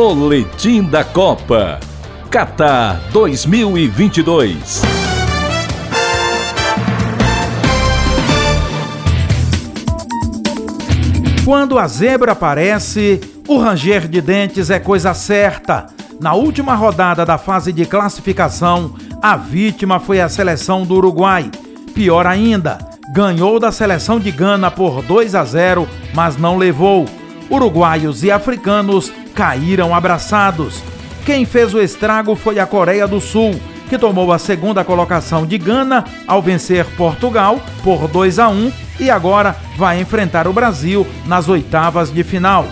Boletim da Copa. Qatar 2022. Quando a zebra aparece, o ranger de dentes é coisa certa. Na última rodada da fase de classificação, a vítima foi a seleção do Uruguai. Pior ainda, ganhou da seleção de Gana por 2 a 0, mas não levou. Uruguaios e africanos caíram abraçados. Quem fez o estrago foi a Coreia do Sul, que tomou a segunda colocação de Gana ao vencer Portugal por 2 a 1 e agora vai enfrentar o Brasil nas oitavas de final.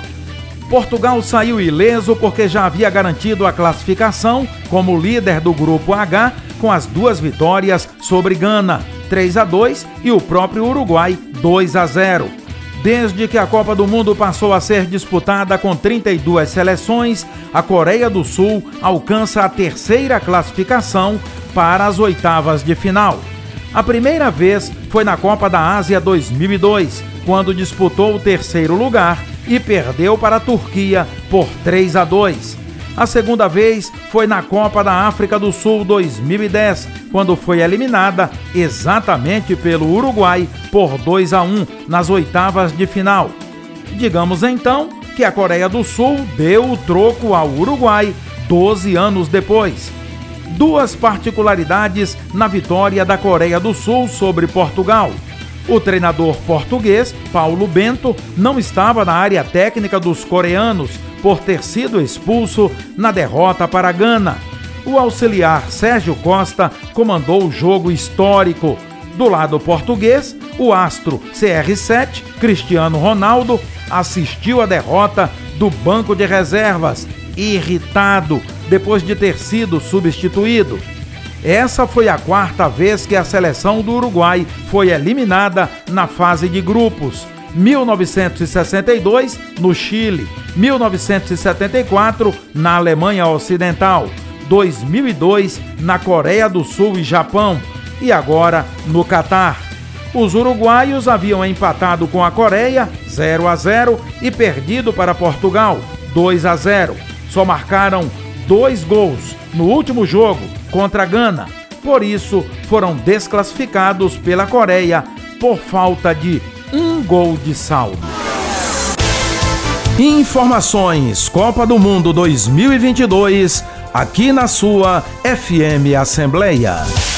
Portugal saiu ileso porque já havia garantido a classificação como líder do grupo H com as duas vitórias sobre Gana, 3 a 2 e o próprio Uruguai 2 a 0. Desde que a Copa do Mundo passou a ser disputada com 32 seleções, a Coreia do Sul alcança a terceira classificação para as oitavas de final. A primeira vez foi na Copa da Ásia 2002, quando disputou o terceiro lugar e perdeu para a Turquia por 3 a 2. A segunda vez foi na Copa da África do Sul 2010, quando foi eliminada exatamente pelo Uruguai por 2 a 1 nas oitavas de final. Digamos então que a Coreia do Sul deu o troco ao Uruguai 12 anos depois. Duas particularidades na vitória da Coreia do Sul sobre Portugal. O treinador português, Paulo Bento, não estava na área técnica dos coreanos por ter sido expulso na derrota para Gana. O auxiliar Sérgio Costa comandou o jogo histórico. Do lado português, o astro CR7, Cristiano Ronaldo, assistiu à derrota do banco de reservas, irritado depois de ter sido substituído. Essa foi a quarta vez que a seleção do Uruguai foi eliminada na fase de grupos. 1962 no Chile, 1974 na Alemanha Ocidental, 2002 na Coreia do Sul e Japão e agora no Catar. Os uruguaios haviam empatado com a Coreia 0 a 0 e perdido para Portugal 2 a 0. Só marcaram dois gols no último jogo contra a Gana. Por isso, foram desclassificados pela Coreia por falta de um gol de saldo. Informações Copa do Mundo 2022 aqui na sua FM Assembleia.